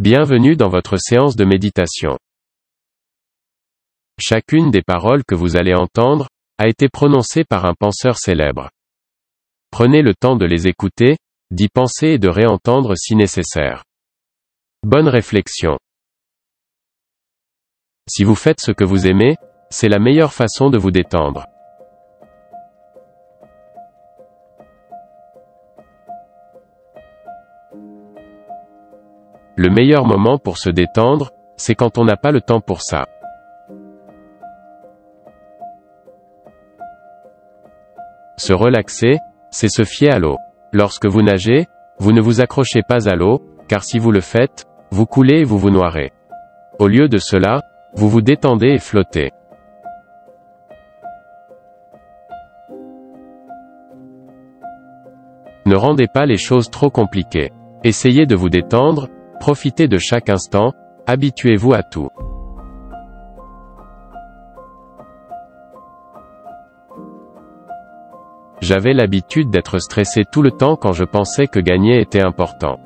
Bienvenue dans votre séance de méditation. Chacune des paroles que vous allez entendre, a été prononcée par un penseur célèbre. Prenez le temps de les écouter, d'y penser et de réentendre si nécessaire. Bonne réflexion. Si vous faites ce que vous aimez, c'est la meilleure façon de vous détendre. Le meilleur moment pour se détendre, c'est quand on n'a pas le temps pour ça. Se relaxer, c'est se fier à l'eau. Lorsque vous nagez, vous ne vous accrochez pas à l'eau, car si vous le faites, vous coulez et vous vous noirez. Au lieu de cela, vous vous détendez et flottez. Ne rendez pas les choses trop compliquées. Essayez de vous détendre, Profitez de chaque instant, habituez-vous à tout. J'avais l'habitude d'être stressé tout le temps quand je pensais que gagner était important.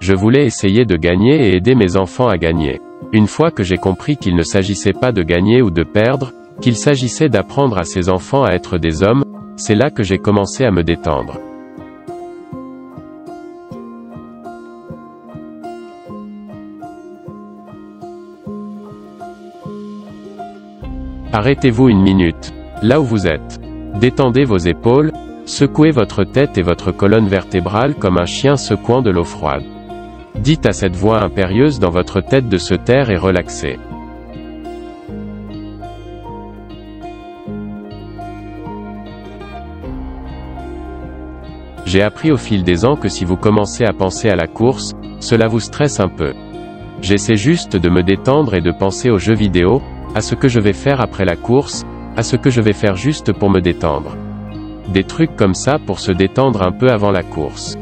Je voulais essayer de gagner et aider mes enfants à gagner. Une fois que j'ai compris qu'il ne s'agissait pas de gagner ou de perdre, qu'il s'agissait d'apprendre à ses enfants à être des hommes, c'est là que j'ai commencé à me détendre. Arrêtez-vous une minute. Là où vous êtes. Détendez vos épaules, secouez votre tête et votre colonne vertébrale comme un chien secouant de l'eau froide. Dites à cette voix impérieuse dans votre tête de se taire et relaxer. J'ai appris au fil des ans que si vous commencez à penser à la course, cela vous stresse un peu. J'essaie juste de me détendre et de penser aux jeux vidéo, à ce que je vais faire après la course, à ce que je vais faire juste pour me détendre. Des trucs comme ça pour se détendre un peu avant la course.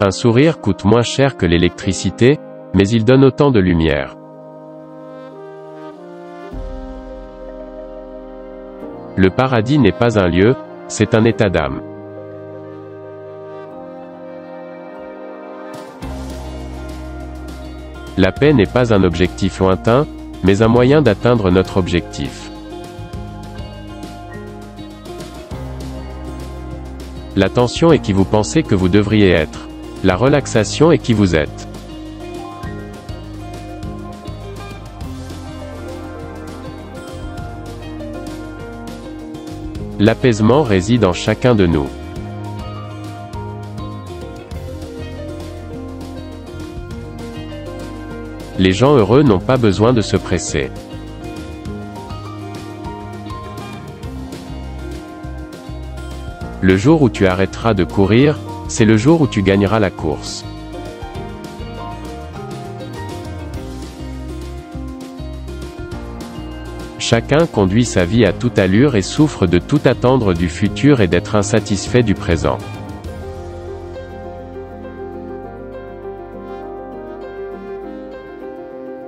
Un sourire coûte moins cher que l'électricité, mais il donne autant de lumière. Le paradis n'est pas un lieu, c'est un état d'âme. La paix n'est pas un objectif lointain, mais un moyen d'atteindre notre objectif. L'attention est qui vous pensez que vous devriez être. La relaxation est qui vous êtes. L'apaisement réside en chacun de nous. Les gens heureux n'ont pas besoin de se presser. Le jour où tu arrêteras de courir, c'est le jour où tu gagneras la course. Chacun conduit sa vie à toute allure et souffre de tout attendre du futur et d'être insatisfait du présent.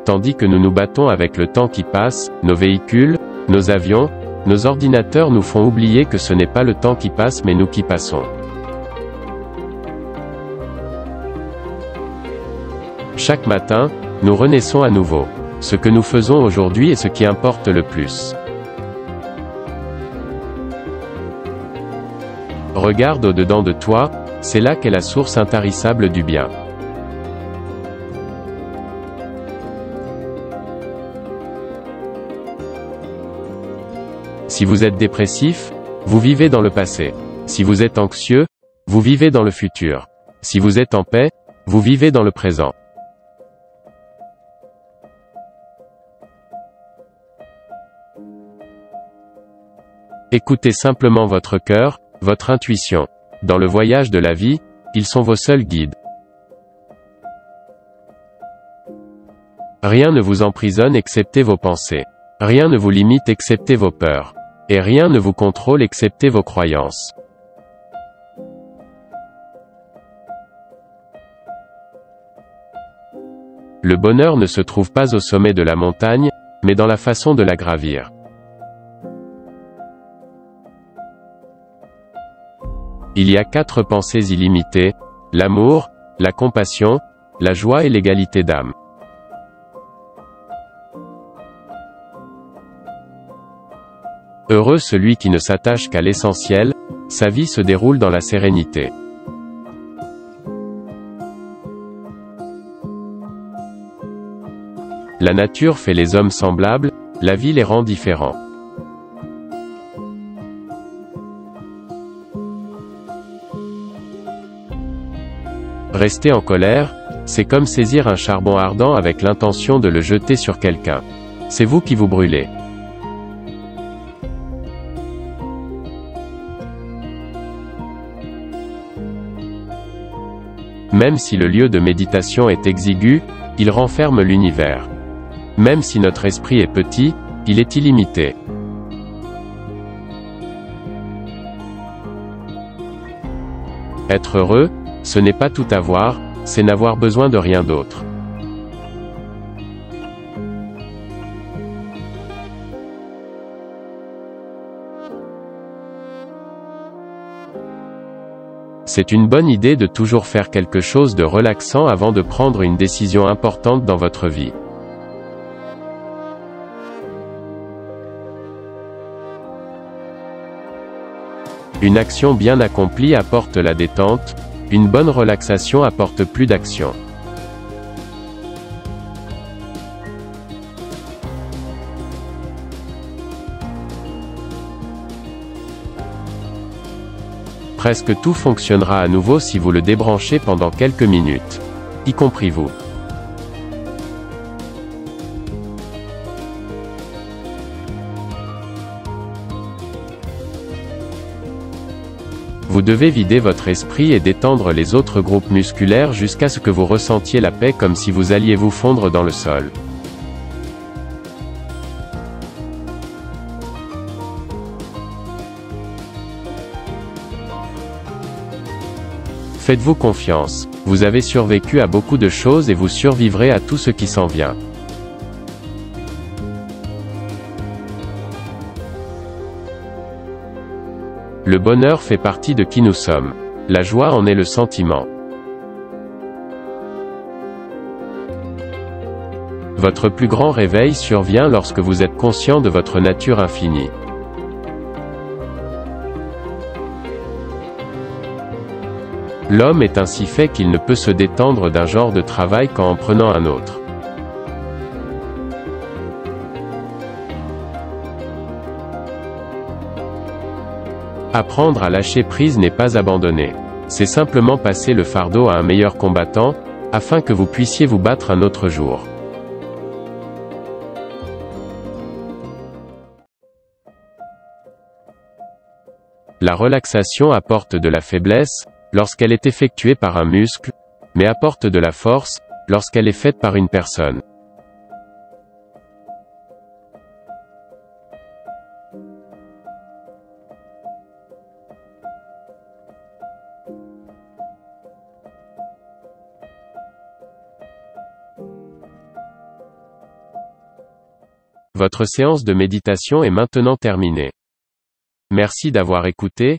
Tandis que nous nous battons avec le temps qui passe, nos véhicules, nos avions, nos ordinateurs nous font oublier que ce n'est pas le temps qui passe mais nous qui passons. Chaque matin, nous renaissons à nouveau. Ce que nous faisons aujourd'hui est ce qui importe le plus. Regarde au-dedans de toi, c'est là qu'est la source intarissable du bien. Si vous êtes dépressif, vous vivez dans le passé. Si vous êtes anxieux, vous vivez dans le futur. Si vous êtes en paix, vous vivez dans le présent. Écoutez simplement votre cœur, votre intuition. Dans le voyage de la vie, ils sont vos seuls guides. Rien ne vous emprisonne excepté vos pensées. Rien ne vous limite excepté vos peurs. Et rien ne vous contrôle excepté vos croyances. Le bonheur ne se trouve pas au sommet de la montagne, mais dans la façon de la gravir. Il y a quatre pensées illimitées, l'amour, la compassion, la joie et l'égalité d'âme. Heureux celui qui ne s'attache qu'à l'essentiel, sa vie se déroule dans la sérénité. La nature fait les hommes semblables, la vie les rend différents. Rester en colère, c'est comme saisir un charbon ardent avec l'intention de le jeter sur quelqu'un. C'est vous qui vous brûlez. Même si le lieu de méditation est exigu, il renferme l'univers. Même si notre esprit est petit, il est illimité. Être heureux, ce n'est pas tout avoir, c'est n'avoir besoin de rien d'autre. C'est une bonne idée de toujours faire quelque chose de relaxant avant de prendre une décision importante dans votre vie. Une action bien accomplie apporte la détente, une bonne relaxation apporte plus d'action. Presque tout fonctionnera à nouveau si vous le débranchez pendant quelques minutes. Y compris vous. Vous devez vider votre esprit et détendre les autres groupes musculaires jusqu'à ce que vous ressentiez la paix comme si vous alliez vous fondre dans le sol. Faites-vous confiance, vous avez survécu à beaucoup de choses et vous survivrez à tout ce qui s'en vient. Le bonheur fait partie de qui nous sommes. La joie en est le sentiment. Votre plus grand réveil survient lorsque vous êtes conscient de votre nature infinie. L'homme est ainsi fait qu'il ne peut se détendre d'un genre de travail qu'en en prenant un autre. Apprendre à lâcher prise n'est pas abandonner. C'est simplement passer le fardeau à un meilleur combattant, afin que vous puissiez vous battre un autre jour. La relaxation apporte de la faiblesse, lorsqu'elle est effectuée par un muscle, mais apporte de la force, lorsqu'elle est faite par une personne. Votre séance de méditation est maintenant terminée. Merci d'avoir écouté,